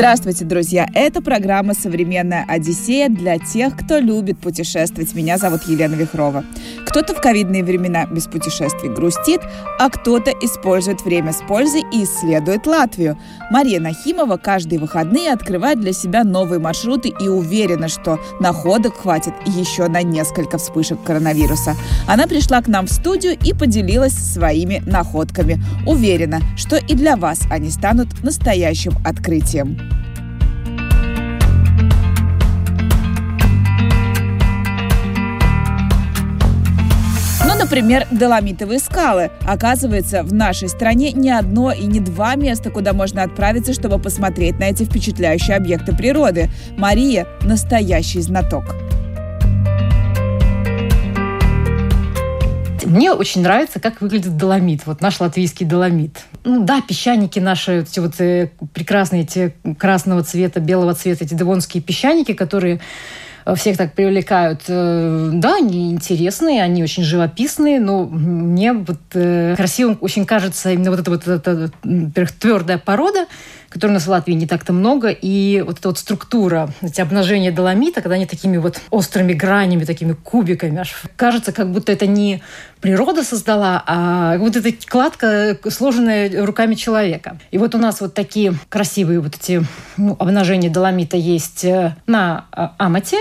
Здравствуйте, друзья! Это программа «Современная Одиссея» для тех, кто любит путешествовать. Меня зовут Елена Вихрова. Кто-то в ковидные времена без путешествий грустит, а кто-то использует время с пользой и исследует Латвию. Мария Нахимова каждые выходные открывает для себя новые маршруты и уверена, что находок хватит еще на несколько вспышек коронавируса. Она пришла к нам в студию и поделилась своими находками. Уверена, что и для вас они станут настоящим открытием. Например, Доломитовые скалы. Оказывается, в нашей стране не одно и не два места, куда можно отправиться, чтобы посмотреть на эти впечатляющие объекты природы. Мария – настоящий знаток. Мне очень нравится, как выглядит доломит, вот наш латвийский доломит. Ну да, песчаники наши, эти вот э, прекрасные, эти красного цвета, белого цвета, эти девонские песчаники, которые всех так привлекают. Э, да, они интересные, они очень живописные, но мне вот э, красивым очень кажется именно вот эта вот эта, твердая порода, которой у нас в Латвии не так-то много, и вот эта вот структура, эти обнажения доломита, когда они такими вот острыми гранями, такими кубиками, аж кажется, как будто это не природа создала, а вот эта кладка, сложенная руками человека. И вот у нас вот такие красивые вот эти ну, обнажения доломита есть на Амате,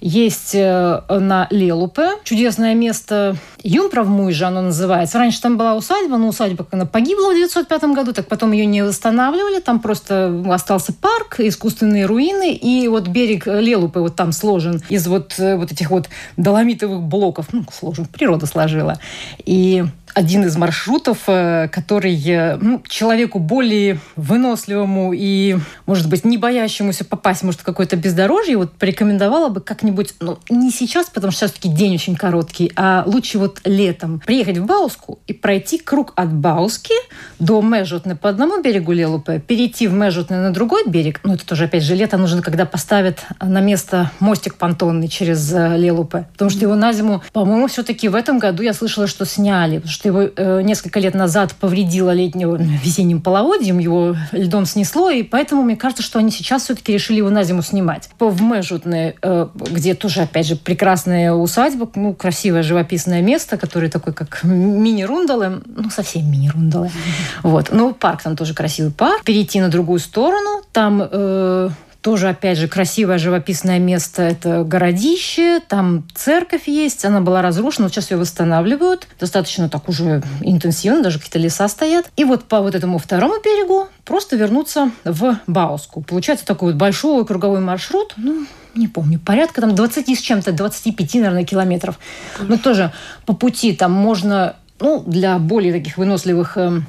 есть э, на Лелупе. Чудесное место Юмправмуйжа оно называется. Раньше там была усадьба, но усадьба она погибла в 1905 году, так потом ее не восстанавливали. Там просто остался парк, искусственные руины, и вот берег Лелупы вот там сложен из вот, э, вот этих вот доломитовых блоков. Ну, сложен, природа сложила. И один из маршрутов, э, который э, ну, человеку более выносливому и, может быть, не боящемуся попасть, может, в какое-то бездорожье, вот порекомендовала бы как-нибудь, ну, не сейчас, потому что сейчас-таки день очень короткий, а лучше вот летом приехать в Бауску и пройти круг от Бауски до Межутны по одному берегу Лелупе, перейти в Межутны на другой берег, ну, это тоже, опять же, лето нужно, когда поставят на место мостик понтонный через э, Лелупе, потому что его на зиму, по-моему, все-таки в этом году я слышала, что сняли, что его э, несколько лет назад повредило летнего весенним половодьем, его льдом снесло, и поэтому мне кажется, что они сейчас все-таки решили его на зиму снимать. В Межутне, э, где тоже, опять же, прекрасная усадьба, ну, красивое живописное место, которое такое, как мини-рундалы, ну, совсем мини-рундалы. Вот. Ну, парк там тоже красивый парк. Перейти на другую сторону, там э, тоже, опять же, красивое живописное место. Это городище, там церковь есть, она была разрушена, вот сейчас ее восстанавливают. Достаточно так уже интенсивно, даже какие-то леса стоят. И вот по вот этому второму берегу просто вернуться в Бауску. Получается такой вот большой круговой маршрут, ну, не помню, порядка там 20 с чем-то, 25, наверное, километров. Но тоже по пути там можно, ну, для более таких выносливых эм,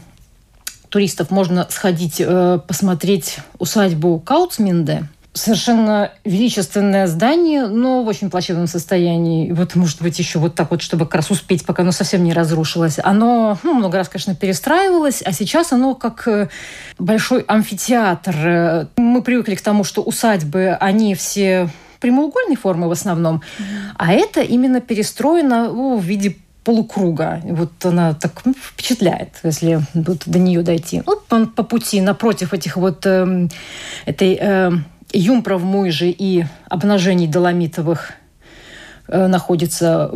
туристов можно сходить э, посмотреть усадьбу Каутсминде. Совершенно величественное здание, но в очень плачевном состоянии. И вот, может быть, еще вот так вот, чтобы как раз успеть, пока оно совсем не разрушилось. Оно ну, много раз, конечно, перестраивалось, а сейчас оно как э, большой амфитеатр. Мы привыкли к тому, что усадьбы, они все прямоугольной формы в основном, mm-hmm. а это именно перестроено ну, в виде полукруга. Вот она так ну, впечатляет, если вот до нее дойти. Вот он по пути напротив этих вот э, этой э, Юмпров Муйжи и обнажений доломитовых э, находится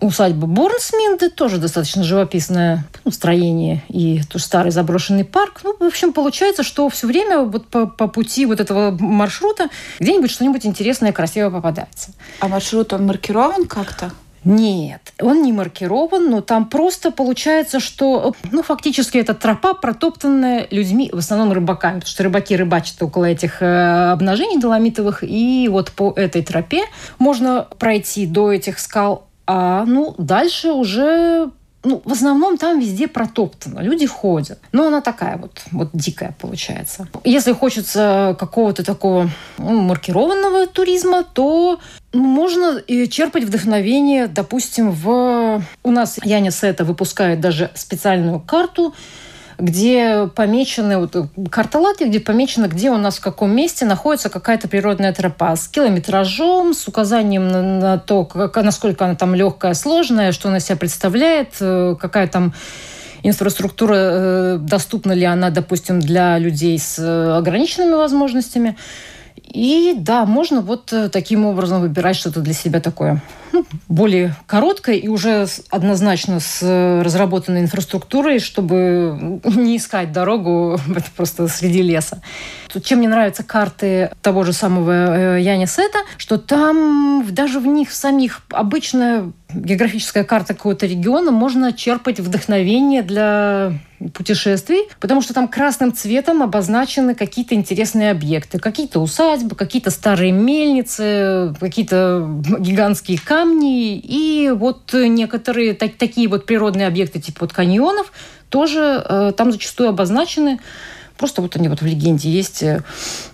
усадьба Борнсминды, тоже достаточно живописное ну, строение и тоже старый заброшенный парк. Ну, в общем, получается, что все время вот по, по пути вот этого маршрута где-нибудь что-нибудь интересное, красивое попадается. А маршрут, он маркирован как-то? Нет, он не маркирован, но там просто получается, что ну, фактически это тропа, протоптанная людьми, в основном рыбаками, потому что рыбаки рыбачат около этих э, обнажений доломитовых, и вот по этой тропе можно пройти до этих скал, а ну, дальше уже ну, в основном там везде протоптано, люди ходят. Но она такая вот, вот дикая получается. Если хочется какого-то такого ну, маркированного туризма, то Можно черпать вдохновение, допустим, в... У нас Яня Сета выпускает даже специальную карту, где помечены, вот, карта Латвии, где помечено, где у нас в каком месте находится какая-то природная тропа с километражом, с указанием на, на то, как, насколько она там легкая, сложная, что она себя представляет, э, какая там инфраструктура, э, доступна ли она, допустим, для людей с э, ограниченными возможностями. И да, можно вот э, таким образом выбирать что-то для себя такое ну, более короткое и уже однозначно с э, разработанной инфраструктурой, чтобы не искать дорогу просто среди леса. Чем мне нравятся карты того же самого э, Яни Сета, что там даже в них самих обычная географическая карта какого-то региона можно черпать вдохновение для путешествий, потому что там красным цветом обозначены какие-то интересные объекты, какие-то усадьбы, какие-то старые мельницы, какие-то гигантские камни и вот некоторые так, такие вот природные объекты типа вот каньонов тоже э, там зачастую обозначены. Просто вот они вот в легенде есть, э,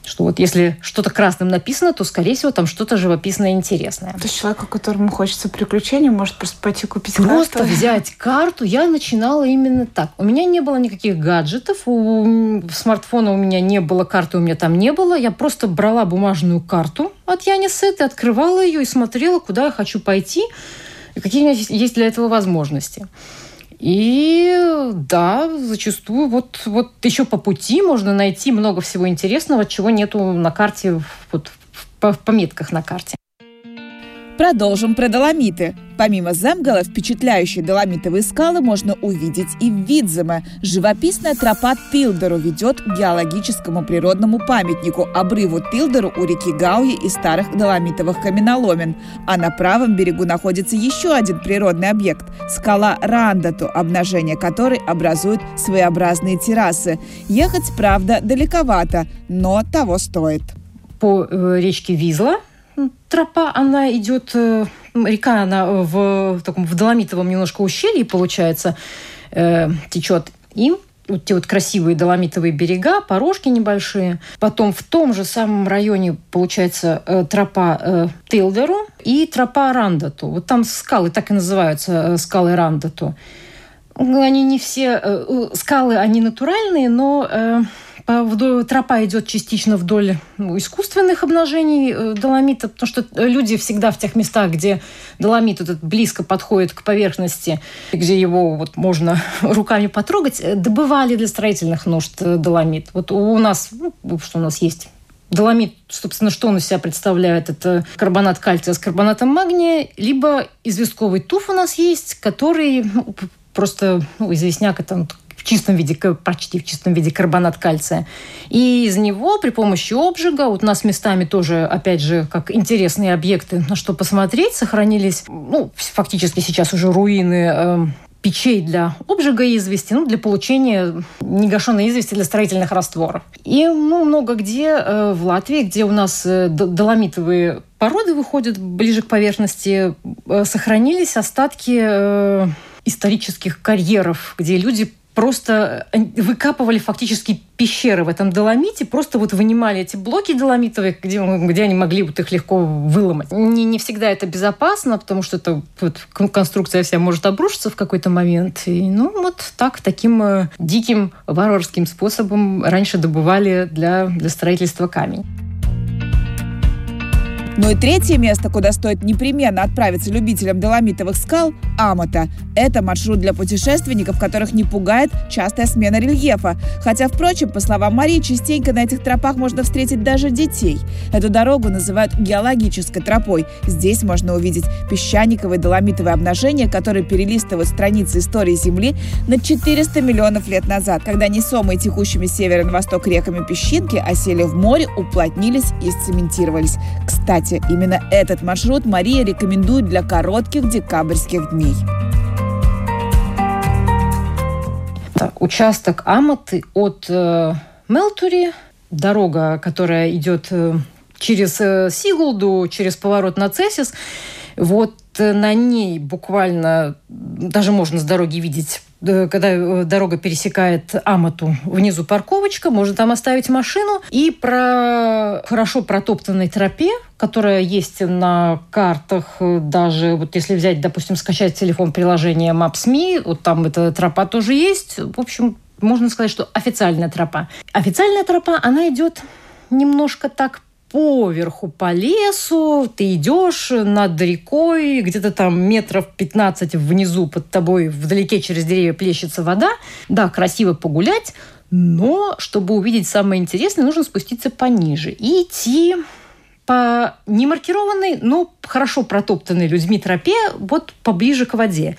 что вот если что-то красным написано, то, скорее всего, там что-то живописное интересное. То есть человеку, которому хочется приключений, может просто пойти купить Просто карту? взять карту. Я начинала именно так. У меня не было никаких гаджетов, у смартфона у меня не было, карты у меня там не было. Я просто брала бумажную карту от Янисеты, открывала ее и смотрела, куда я хочу пойти, и какие у меня есть для этого возможности. И да, зачастую вот, вот еще по пути можно найти много всего интересного, чего нету на карте, вот, в пометках на карте. Продолжим про доломиты. Помимо Земгала, впечатляющие доломитовые скалы можно увидеть и в Видземе. Живописная тропа Тилдеру ведет к геологическому природному памятнику, обрыву Тилдеру у реки Гауи и старых доломитовых каменоломен. А на правом берегу находится еще один природный объект – скала Рандату, обнажение которой образует своеобразные террасы. Ехать, правда, далековато, но того стоит. По э, речке Визла тропа, она идет, э, река, она в таком в доломитовом немножко ущелье, получается, э, течет. И вот те вот красивые доломитовые берега, порожки небольшие. Потом в том же самом районе получается э, тропа э, Тилдеру и тропа Рандату. Вот там скалы так и называются, э, скалы Рандату. Они не все... Э, скалы, они натуральные, но... Э, вдоль, тропа идет частично вдоль искусственных обнажений э, доломита, потому что люди всегда в тех местах, где доломит этот близко подходит к поверхности, где его вот можно руками потрогать, э, добывали для строительных нужд э, доломит. Вот у нас, ну, что у нас есть Доломит, собственно, что он из себя представляет? Это карбонат кальция с карбонатом магния, либо известковый туф у нас есть, который ну, просто ну, известняк это чистом виде, почти в чистом виде карбонат кальция. И из него при помощи обжига, вот у нас местами тоже, опять же, как интересные объекты, на что посмотреть, сохранились, ну, фактически сейчас уже руины э, печей для обжига извести, ну, для получения негашенной извести для строительных растворов. И ну, много где э, в Латвии, где у нас э, доломитовые породы выходят ближе к поверхности, э, сохранились остатки э, исторических карьеров, где люди просто э, выкапывали фактически пещеры в этом доломите, просто вот вынимали эти блоки доломитовые, где, где они могли вот их легко выломать. Не, не всегда это безопасно, потому что это вот, конструкция вся может обрушиться в какой-то момент. И, ну, вот так, таким э, диким варварским способом раньше добывали для, для строительства камень. Ну и третье место, куда стоит непременно отправиться любителям доломитовых скал – Амата. Это маршрут для путешественников, которых не пугает частая смена рельефа. Хотя, впрочем, по словам Марии, частенько на этих тропах можно встретить даже детей. Эту дорогу называют геологической тропой. Здесь можно увидеть песчаниковые доломитовые обнажения, которые перелистывают страницы истории Земли на 400 миллионов лет назад, когда несомые текущими севера на восток реками песчинки осели в море, уплотнились и цементировались. Кстати, кстати, именно этот маршрут Мария рекомендует для коротких декабрьских дней. Так, участок Аматы от э, Мелтури, дорога, которая идет э, через э, Сигулду, через поворот на Цесис, вот на ней буквально даже можно с дороги видеть когда э, дорога пересекает Амату, внизу парковочка, можно там оставить машину. И про хорошо протоптанной тропе, которая есть на картах, э, даже вот если взять, допустим, скачать телефон приложение Maps.me, вот там эта тропа тоже есть. В общем, можно сказать, что официальная тропа. Официальная тропа, она идет немножко так поверху по лесу, ты идешь над рекой, где-то там метров 15 внизу под тобой вдалеке через деревья плещется вода. Да, красиво погулять, но чтобы увидеть самое интересное, нужно спуститься пониже и идти по немаркированной, но хорошо протоптанной людьми тропе вот поближе к воде.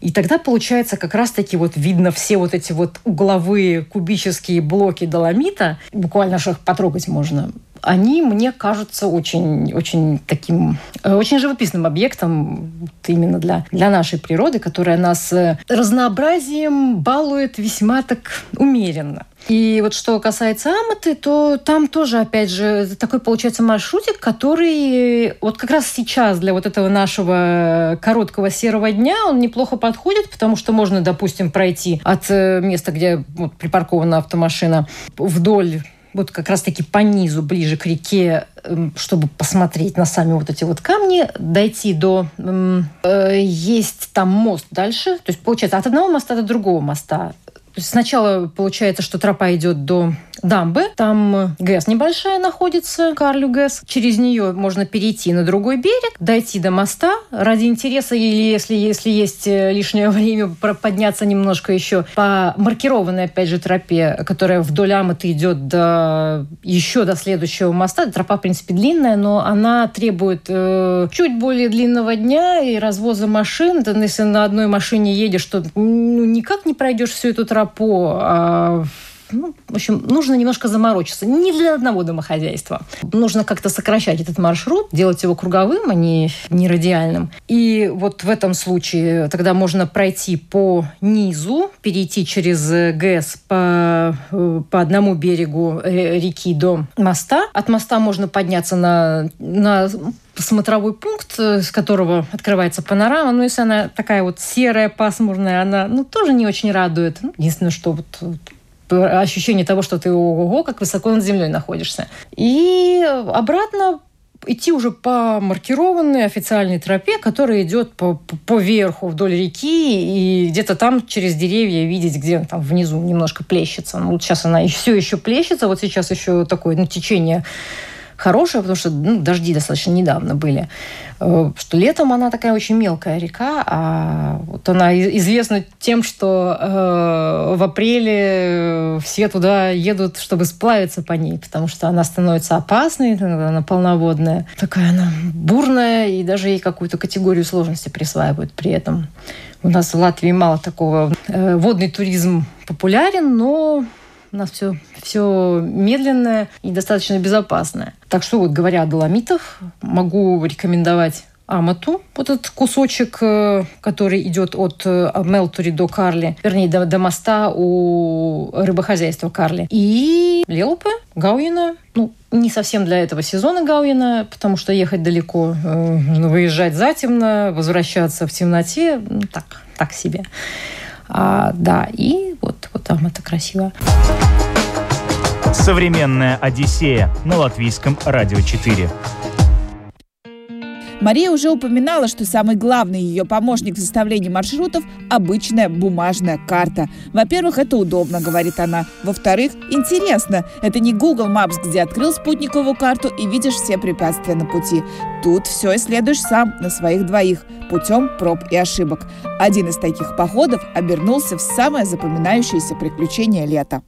И тогда получается как раз-таки вот видно все вот эти вот угловые кубические блоки доломита. Буквально аж их потрогать можно они мне кажутся очень, очень таким, э, очень живописным объектом именно для, для нашей природы, которая нас э, разнообразием балует весьма так умеренно. И вот что касается Аматы, то там тоже, опять же, такой получается маршрутик, который вот как раз сейчас для вот этого нашего короткого серого дня он неплохо подходит, потому что можно, допустим, пройти от э, места, где вот, припаркована автомашина, вдоль вот как раз-таки по низу, ближе к реке, эм, чтобы посмотреть на сами вот эти вот камни, дойти до... Э, есть там мост дальше, то есть получается от одного моста до другого моста. Сначала получается, что тропа идет до дамбы. Там ГЭС небольшая находится, Карлю ГЭС. Через нее можно перейти на другой берег, дойти до моста. Ради интереса или если, если есть э, лишнее время подняться немножко еще по маркированной, опять же, тропе, которая вдоль Аматы идет до, еще до следующего моста. Тропа, в принципе, длинная, но она требует э, чуть более длинного дня и развоза машин. Ты, если на одной машине едешь, то ну, никак не пройдешь всю эту тропу. А ну, в общем, нужно немножко заморочиться. Не для одного домохозяйства. Нужно как-то сокращать этот маршрут, делать его круговым, а не, не радиальным. И вот в этом случае тогда можно пройти по низу, перейти через ГЭС по, по одному берегу реки до моста. От моста можно подняться на, на смотровой пункт, с которого открывается панорама. Но если она такая вот серая, пасмурная, она ну, тоже не очень радует. Ну, единственное, что вот ощущение того, что ты ого, как высоко над землей находишься. И обратно идти уже по маркированной официальной тропе, которая идет по, по верху вдоль реки, и где-то там через деревья видеть, где там внизу немножко плещется. Ну, вот сейчас она все еще плещется, вот сейчас еще такое ну, течение хорошая, потому что ну, дожди достаточно недавно были. Э, что летом она такая очень мелкая река, а вот она известна тем, что э, в апреле все туда едут, чтобы сплавиться по ней, потому что она становится опасной, она полноводная. Такая она бурная, и даже ей какую-то категорию сложности присваивают при этом. У нас в Латвии мало такого. Э, водный туризм популярен, но у нас все, все медленное и достаточно безопасное. Так что вот говоря о доломитах, могу рекомендовать Амату, вот этот кусочек, э, который идет от э, Мелтури до Карли, вернее, до, до моста у рыбохозяйства Карли. И Лелупе, Гауина, ну, не совсем для этого сезона Гауина, потому что ехать далеко, э, выезжать затемно, возвращаться в темноте, так, так себе. А, да, и вот, вот там это красиво. Современная Одиссея на латвийском радио 4. Мария уже упоминала, что самый главный ее помощник в составлении маршрутов – обычная бумажная карта. Во-первых, это удобно, говорит она. Во-вторых, интересно. Это не Google Maps, где открыл спутниковую карту и видишь все препятствия на пути. Тут все исследуешь сам, на своих двоих, путем проб и ошибок. Один из таких походов обернулся в самое запоминающееся приключение лета.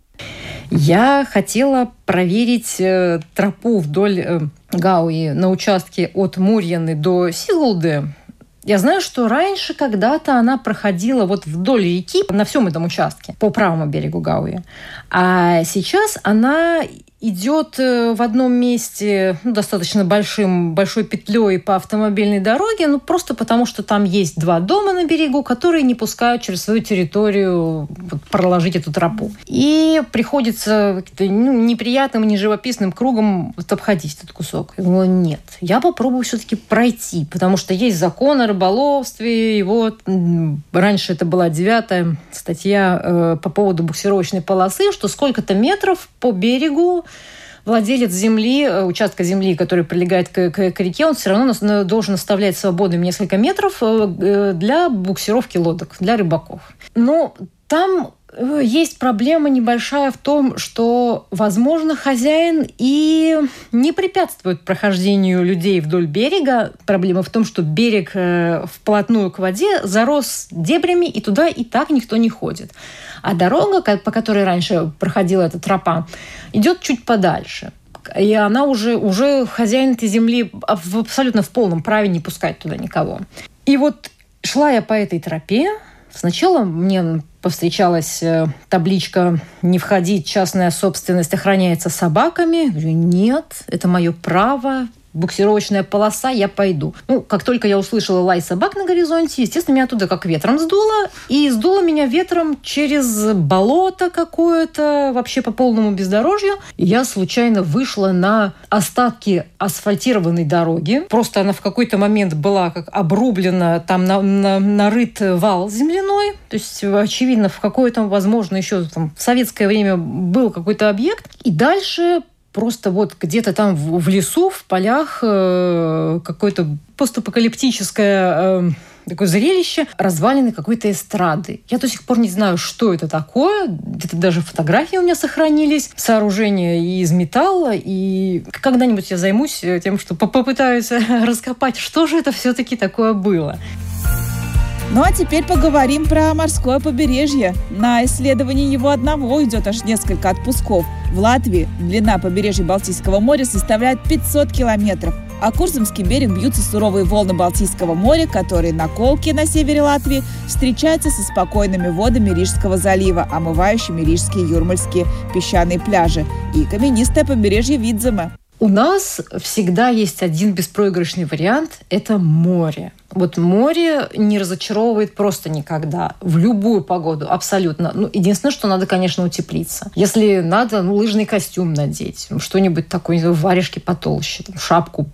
Я хотела проверить э, тропу вдоль э, Гауи на участке от Мурьяны до Силуды. Я знаю, что раньше когда-то она проходила вот вдоль реки на всем этом участке, по правому берегу Гауи. А сейчас она идет э, в одном месте ну, достаточно большим, большой петлей по автомобильной дороге, ну просто потому, что там есть два дома на берегу, которые не пускают через свою территорию вот, проложить эту тропу. И приходится ну, неприятным, неживописным кругом вот, обходить этот кусок. Я думала, нет, я попробую все-таки пройти, потому что есть закон о рыболовстве, вот раньше это была девятая статья э, по поводу буксировочной полосы, что сколько-то метров по берегу владелец земли, э, участка земли, который прилегает к, к, к реке, он все равно должен оставлять свободным несколько метров э, э, для буксировки лодок, для рыбаков. Но там есть проблема небольшая в том, что, возможно, хозяин и не препятствует прохождению людей вдоль берега. Проблема в том, что берег вплотную к воде зарос дебрями, и туда и так никто не ходит. А дорога, по которой раньше проходила эта тропа, идет чуть подальше. И она уже, уже хозяин этой земли абсолютно в полном праве не пускать туда никого. И вот шла я по этой тропе. Сначала мне повстречалась э, табличка «Не входить, частная собственность охраняется собаками». Я говорю, нет, это мое право, буксировочная полоса, я пойду. Ну, как только я услышала лай собак на горизонте, естественно, меня оттуда как ветром сдуло. И сдуло меня ветром через болото какое-то, вообще по полному бездорожью. И я случайно вышла на остатки асфальтированной дороги. Просто она в какой-то момент была как обрублена, там на, на, нарыт вал земляной. То есть, очевидно, в какое-то, возможно, еще там, в советское время был какой-то объект. И дальше просто вот где-то там в, лесу, в полях э, какое-то постапокалиптическое э, такое зрелище, развалины какой-то эстрады. Я до сих пор не знаю, что это такое. Где-то даже фотографии у меня сохранились. Сооружение из металла. И когда-нибудь я займусь тем, что попытаюсь раскопать, что же это все-таки такое было. Ну а теперь поговорим про морское побережье. На исследование его одного идет аж несколько отпусков. В Латвии длина побережья Балтийского моря составляет 500 километров. А Курзамский берег бьются суровые волны Балтийского моря, которые на Колке на севере Латвии встречаются со спокойными водами Рижского залива, омывающими рижские юрмальские песчаные пляжи и каменистое побережье Видзема. У нас всегда есть один беспроигрышный вариант – это море. Вот море не разочаровывает просто никогда. В любую погоду, абсолютно. Ну, единственное, что надо, конечно, утеплиться. Если надо, ну, лыжный костюм надеть, что-нибудь такое, варежки потолще, там, шапку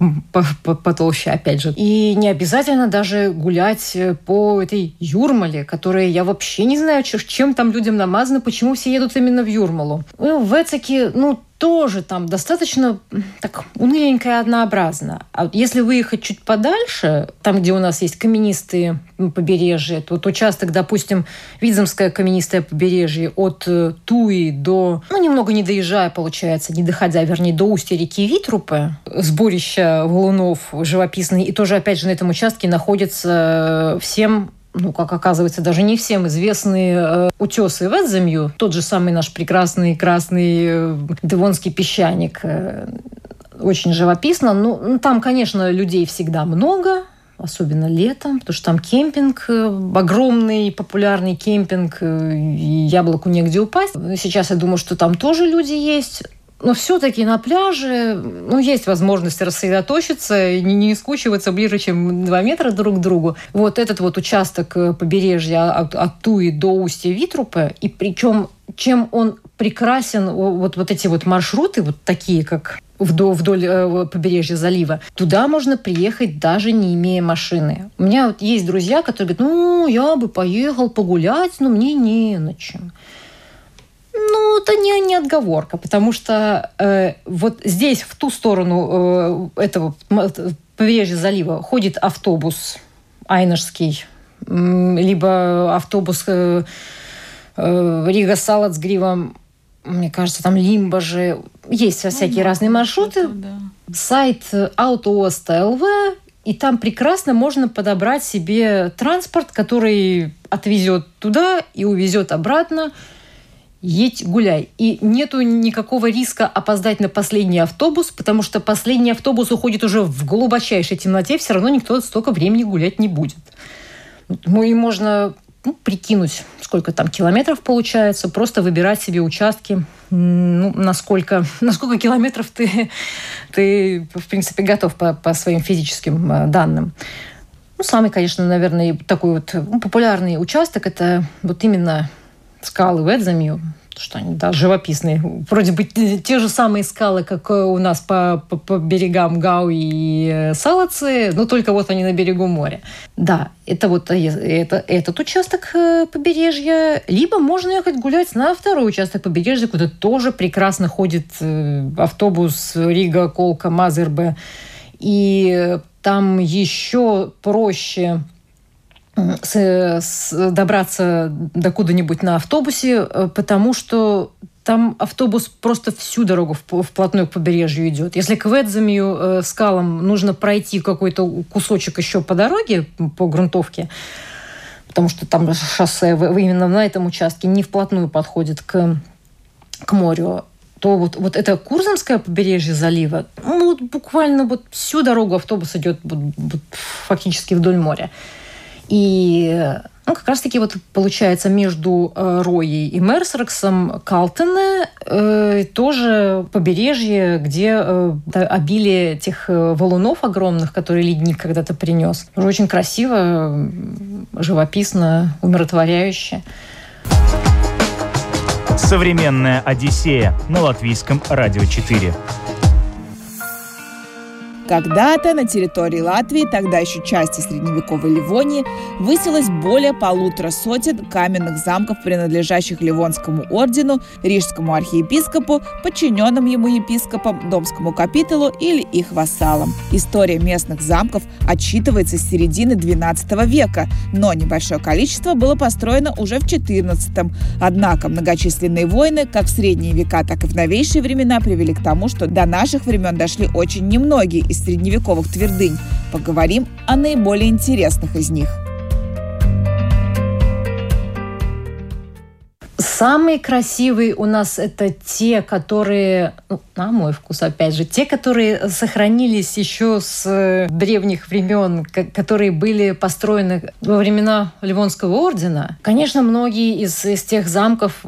потолще, опять же. И не обязательно даже гулять э, по этой Юрмале, которая я вообще не знаю, чем там людям намазано, почему все едут именно в Юрмалу. Ну, в Эцике, ну, тоже там достаточно так уныленько и однообразно. А если выехать чуть подальше, там, где у нас есть каменистые побережья, вот участок, допустим, Видземское каменистое побережье от э, Туи до, ну, немного не доезжая, получается, не доходя, вернее, до устья реки Витрупы, сборища валунов живописные, и тоже, опять же, на этом участке находится всем ну, как оказывается, даже не всем известные э, утесы в Эдземью, тот же самый наш прекрасный красный э, Девонский песчаник, э, очень живописно. Ну, там, конечно, людей всегда много, особенно летом, потому что там кемпинг, э, огромный популярный кемпинг, э, яблоку негде упасть. Сейчас я думаю, что там тоже люди есть. Но все-таки на пляже ну, есть возможность рассредоточиться и не, не скучиваться ближе, чем 2 метра друг к другу. Вот этот вот участок э, побережья от, от Туи до устья Витрупа, и причем чем он прекрасен, вот, вот эти вот маршруты, вот такие, как вдоль, вдоль э, побережья залива, туда можно приехать даже не имея машины. У меня вот есть друзья, которые говорят, ну, я бы поехал погулять, но мне не на чем. Ну, это не, не отговорка, потому что э, вот здесь, в ту сторону э, этого побережья залива, ходит автобус Айнышский, либо автобус э, э, Рига Салат с гривом, мне кажется, там Лимба же. Есть всякие ну, разные маршруты. Да. Сайт ЛВ, и там прекрасно можно подобрать себе транспорт, который отвезет туда и увезет обратно едь гуляй. И нету никакого риска опоздать на последний автобус, потому что последний автобус уходит уже в глубочайшей темноте, все равно никто столько времени гулять не будет. Ну и можно ну, прикинуть, сколько там километров получается, просто выбирать себе участки, ну, насколько, насколько километров ты, ты, в принципе, готов по, по своим физическим э, данным. Ну, самый, конечно, наверное, такой вот ну, популярный участок – это вот именно скалы в Эдзамию, что они, да, живописные. Вроде бы те же самые скалы, как у нас по, по, по берегам Гау и э, Салацы, но только вот они на берегу моря. Да, это вот э, это, этот участок э, побережья. Либо можно ехать гулять на второй участок побережья, куда тоже прекрасно ходит автобус Рига, Колка, Мазербе. И там еще проще с, с, добраться до куда-нибудь на автобусе, э, потому что там автобус просто всю дорогу вплотную к побережью идет. Если к Ведзамию э, скалам нужно пройти какой-то кусочек еще по дороге, по грунтовке, потому что там шоссе именно на этом участке не вплотную подходит к, к морю, то вот, вот это Курзамское побережье залива, ну, вот буквально вот всю дорогу автобус идет вот, вот, фактически вдоль моря. И ну, как раз-таки вот получается между э, Роей и Мерсероксом Калтене э, тоже побережье, где э, обилие тех э, валунов огромных, которые ледник когда-то принес. Очень красиво, живописно, умиротворяюще. Современная Одиссея на латвийском радио 4. Когда-то на территории Латвии, тогда еще части средневековой Ливонии, высилось более полутора сотен каменных замков, принадлежащих Ливонскому ордену, Рижскому архиепископу, подчиненным ему епископам, Домскому капитулу или их вассалам. История местных замков отчитывается с середины XII века, но небольшое количество было построено уже в XIV. Однако многочисленные войны, как в средние века, так и в новейшие времена, привели к тому, что до наших времен дошли очень немногие из средневековых твердынь, поговорим о наиболее интересных из них. Самые красивые у нас это те, которые, ну, на мой вкус, опять же, те, которые сохранились еще с э, древних времен, которые были построены во времена Ливонского ордена. Конечно, многие из, из тех замков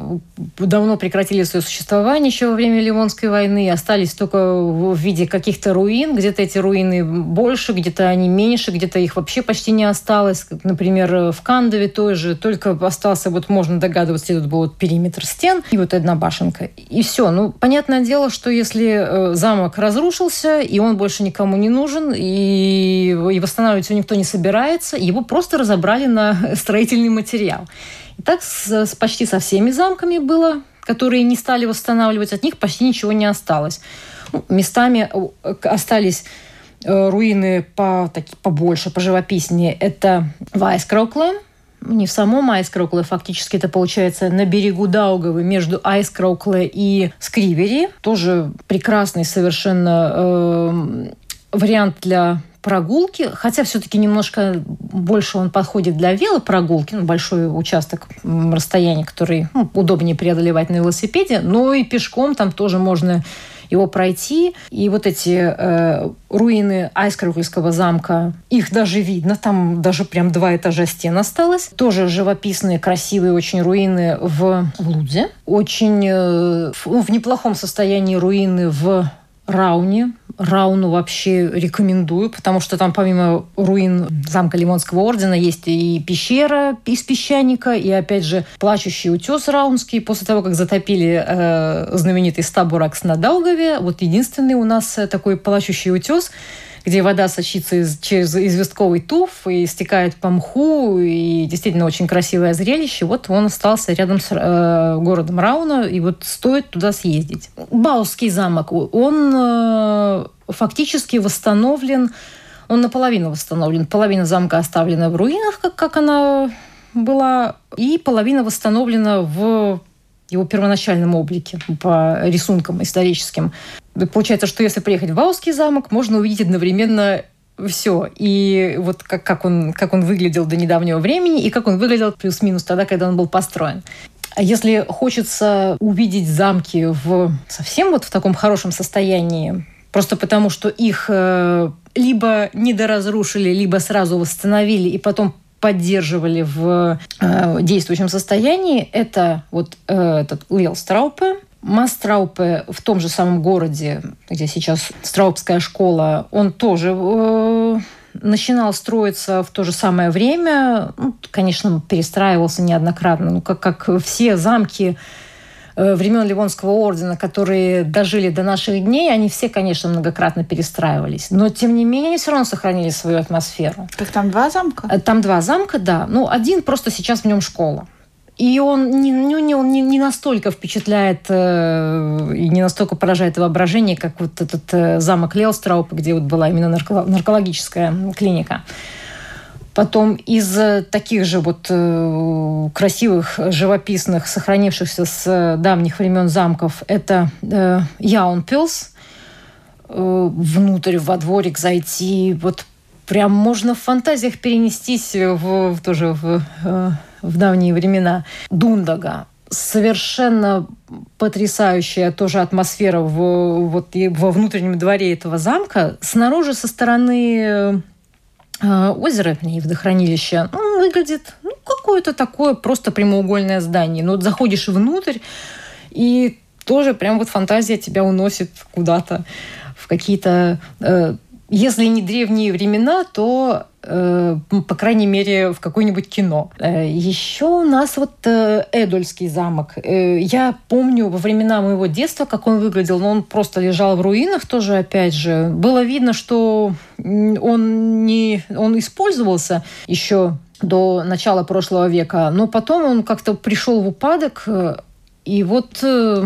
давно прекратили свое существование еще во время Ливонской войны, остались только в виде каких-то руин. Где-то эти руины больше, где-то они меньше, где-то их вообще почти не осталось. Например, в Кандове тоже только остался, вот можно догадываться, тут был периметр стен и вот одна башенка. И все. Ну, понятное дело, что если э, замок разрушился, и он больше никому не нужен, и, и восстанавливать его никто не собирается, его просто разобрали на строительный материал. И так с, с почти со всеми замками было, которые не стали восстанавливать, от них почти ничего не осталось. Ну, местами э, остались э, руины по, таки, побольше, поживописнее. Это Вайскроукле, не в самом Айскроукле, фактически это получается на берегу Даугавы между Айскроукле и Скривери. Тоже прекрасный совершенно э, вариант для прогулки, хотя все-таки немножко больше он подходит для велопрогулки, ну, большой участок расстояния, который ну, удобнее преодолевать на велосипеде, но и пешком там тоже можно его пройти. И вот эти э, руины Айскрюгельского замка, их даже видно, там даже прям два этажа стен осталось. Тоже живописные, красивые очень руины в Лудзе. Очень э, в, в неплохом состоянии руины в Рауне. Рауну вообще рекомендую, потому что там помимо руин замка Лимонского ордена есть и пещера из песчаника, и опять же плачущий утес Раунский. После того, как затопили э, знаменитый Стабуракс на Даугаве, вот единственный у нас э, такой плачущий утес – где вода сочится из, через известковый туф и стекает по мху, и действительно очень красивое зрелище. Вот он остался рядом с э, городом Рауна, и вот стоит туда съездить. Баусский замок, он э, фактически восстановлен, он наполовину восстановлен. Половина замка оставлена в руинах, как, как она была, и половина восстановлена в его первоначальном облике по рисункам историческим. Получается, что если приехать в Баусский замок, можно увидеть одновременно все. И вот как, как, он, как он выглядел до недавнего времени, и как он выглядел плюс-минус тогда, когда он был построен. А если хочется увидеть замки в совсем вот в таком хорошем состоянии, просто потому что их э, либо недоразрушили, либо сразу восстановили, и потом поддерживали в э, действующем состоянии, это вот э, этот Уилл Страупе, Мастраупе в том же самом городе, где сейчас Страупская школа, он тоже э, начинал строиться в то же самое время. Ну, конечно, перестраивался неоднократно. Ну, как, как все замки времен Ливонского ордена, которые дожили до наших дней, они все, конечно, многократно перестраивались. Но, тем не менее, они все равно сохранили свою атмосферу. Так там два замка? Э, там два замка, да. Ну, один просто сейчас в нем школа. И он не, не, он не, не настолько впечатляет э, и не настолько поражает воображение, как вот этот э, замок Леостраупа, где вот была именно нарко, наркологическая клиника. Потом из таких же вот э, красивых, живописных, сохранившихся с давних времен замков, это э, Яунпилс. Э, внутрь, во дворик зайти, вот прям можно в фантазиях перенестись в, в тоже в, э, в давние времена. Дундага совершенно потрясающая тоже атмосфера в, вот, во внутреннем дворе этого замка. Снаружи, со стороны э, озера, не водохранилища, ну, выглядит ну, какое-то такое просто прямоугольное здание. Но вот заходишь внутрь, и тоже прям вот фантазия тебя уносит куда-то в какие-то э, если не древние времена, то по крайней мере, в какое-нибудь кино. Э, еще у нас вот э, Эдольский замок. Э, я помню во времена моего детства, как он выглядел, но он просто лежал в руинах тоже, опять же. Было видно, что он, не, он использовался еще до начала прошлого века, но потом он как-то пришел в упадок, и вот э,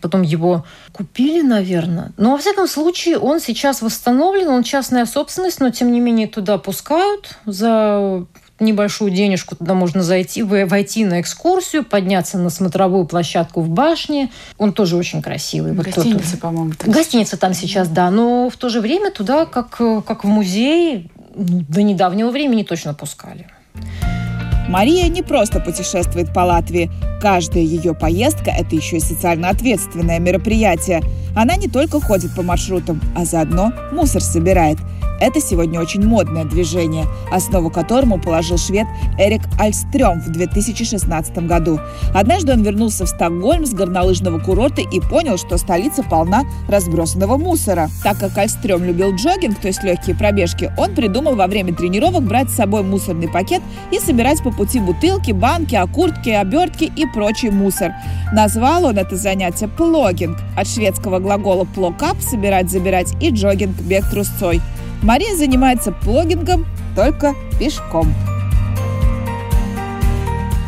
потом его купили, наверное. Но, во всяком случае, он сейчас восстановлен, он частная собственность, но, тем не менее, туда пускают за небольшую денежку туда можно зайти, войти на экскурсию, подняться на смотровую площадку в башне. Он тоже очень красивый. Гостиница, по-моему. Гостиница там сейчас, да. Но в то же время туда, как, как в музей, ну, до недавнего времени точно пускали. Мария не просто путешествует по Латвии. Каждая ее поездка – это еще и социально ответственное мероприятие. Она не только ходит по маршрутам, а заодно мусор собирает – это сегодня очень модное движение, основу которому положил швед Эрик Альстрём в 2016 году. Однажды он вернулся в Стокгольм с горнолыжного курорта и понял, что столица полна разбросанного мусора. Так как Альстрём любил джогинг, то есть легкие пробежки, он придумал во время тренировок брать с собой мусорный пакет и собирать по пути бутылки, банки, окуртки, обертки и прочий мусор. Назвал он это занятие плогинг от шведского глагола плокап – собирать, забирать и джогинг – бег трусцой. Мария занимается плогингом только пешком.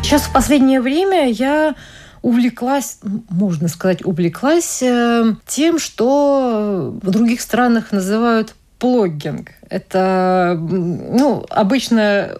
Сейчас в последнее время я увлеклась, можно сказать, увлеклась э, тем, что в других странах называют плогинг. Это, ну, обычно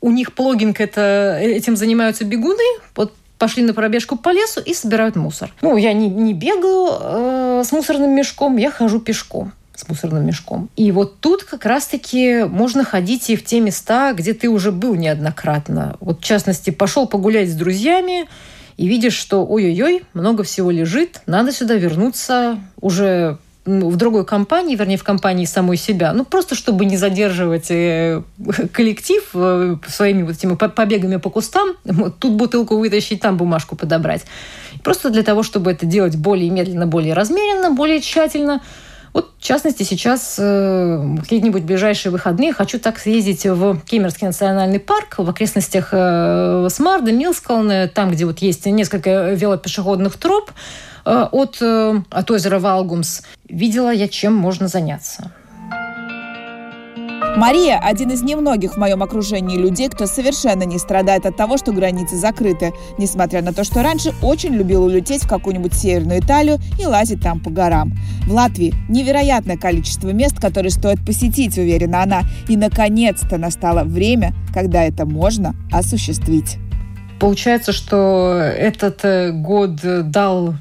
у них плогинг это этим занимаются бегуны. Вот пошли на пробежку по лесу и собирают мусор. Ну, я не, не бегаю э, с мусорным мешком, я хожу пешком с мусорным мешком. И вот тут как раз-таки можно ходить и в те места, где ты уже был неоднократно. Вот в частности, пошел погулять с друзьями, и видишь, что ой-ой-ой, много всего лежит, надо сюда вернуться уже в другой компании, вернее, в компании самой себя, ну, просто чтобы не задерживать э, коллектив э, своими вот этими побегами по кустам, тут бутылку вытащить, там бумажку подобрать. Просто для того, чтобы это делать более медленно, более размеренно, более тщательно – вот, в частности, сейчас э, какие-нибудь ближайшие выходные хочу так съездить в Кемерский национальный парк в окрестностях э, Смарда, Милскалны, там, где вот есть несколько велопешеходных троп э, от, э, от озера Валгумс. Видела я, чем можно заняться. Мария – один из немногих в моем окружении людей, кто совершенно не страдает от того, что границы закрыты, несмотря на то, что раньше очень любил улететь в какую-нибудь северную Италию и лазить там по горам. В Латвии невероятное количество мест, которые стоит посетить, уверена она. И, наконец-то, настало время, когда это можно осуществить. Получается, что этот э, год дал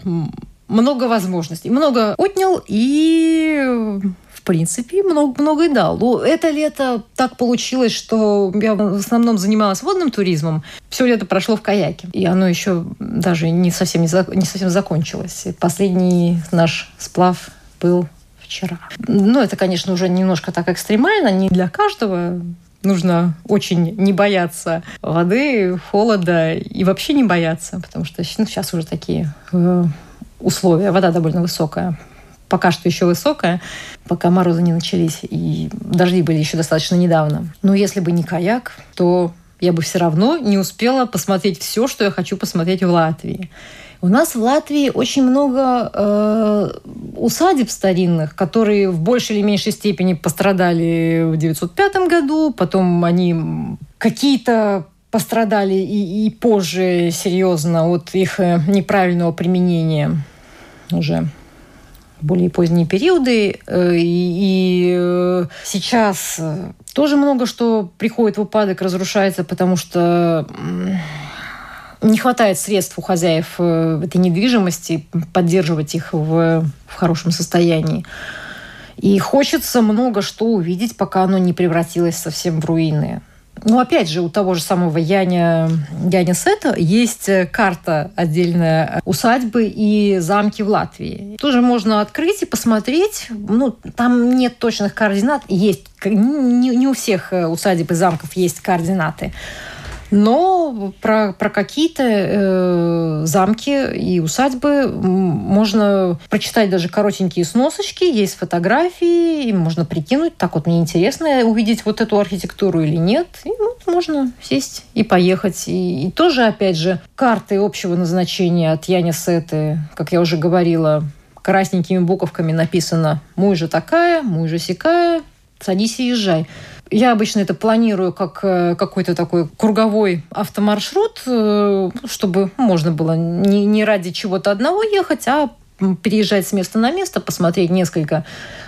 много возможностей, много отнял и в принципе, много, много и дал. Ну, это лето так получилось, что я в основном занималась водным туризмом. Все лето прошло в каяке. И оно еще даже не совсем, не, совсем закончилось. Последний наш сплав был вчера. Ну, это, конечно, уже немножко так экстремально, не для каждого. нужно очень не бояться воды, холода и вообще не бояться, потому что ну, сейчас уже такие э, условия. Вода довольно высокая. Пока что еще высокая, пока морозы не начались, и дожди были еще достаточно недавно. Но если бы не каяк, то я бы все равно не успела посмотреть все, что я хочу посмотреть в Латвии. У нас в Латвии очень много э, усадеб старинных, которые в большей или меньшей степени пострадали в 1905 году, потом они какие-то пострадали и, и позже серьезно от их э, неправильного применения уже более поздние периоды. Э, и э, сейчас тоже много что приходит в упадок, разрушается, потому что не хватает средств у хозяев э, этой недвижимости поддерживать их в, в хорошем состоянии. И хочется много что увидеть, пока оно не превратилось совсем в руины. Ну, опять же, у того же самого Яня, Яня Сета есть э, карта отдельная усадьбы и замки в Латвии. Тоже можно открыть и посмотреть. Ну, там нет точных координат. Есть, не, не у всех э, усадеб и замков есть координаты. Но про, про какие-то э, замки и усадьбы можно прочитать даже коротенькие сносочки, есть фотографии, и можно прикинуть, так вот мне интересно увидеть вот эту архитектуру или нет. И вот можно сесть и поехать. И, и тоже, опять же, карты общего назначения от Яни Сеты, как я уже говорила, красненькими буковками написано «Мой же такая, мой же сякая, садись и езжай». Я обычно это планирую как э, какой-то такой круговой автомаршрут, э, чтобы можно было не, не ради чего-то одного ехать, а переезжать с места на место, посмотреть несколько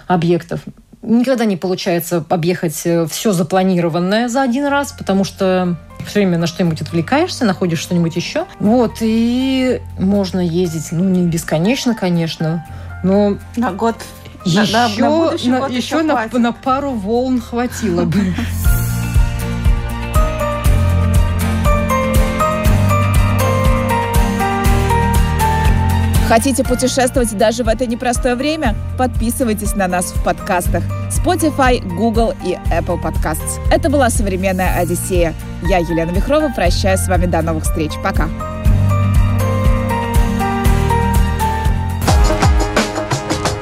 объектов. Никогда не получается объехать э, все запланированное за один раз, потому что все время на что-нибудь отвлекаешься, находишь что-нибудь еще. Вот, и можно ездить, ну, не бесконечно, конечно, но... На год еще на, на, на, еще на, на пару волн хватило бы. Хотите путешествовать даже в это непростое время? Подписывайтесь на нас в подкастах Spotify, Google и Apple Podcasts. Это была «Современная Одиссея». Я, Елена Вихрова, прощаюсь с вами до новых встреч. Пока.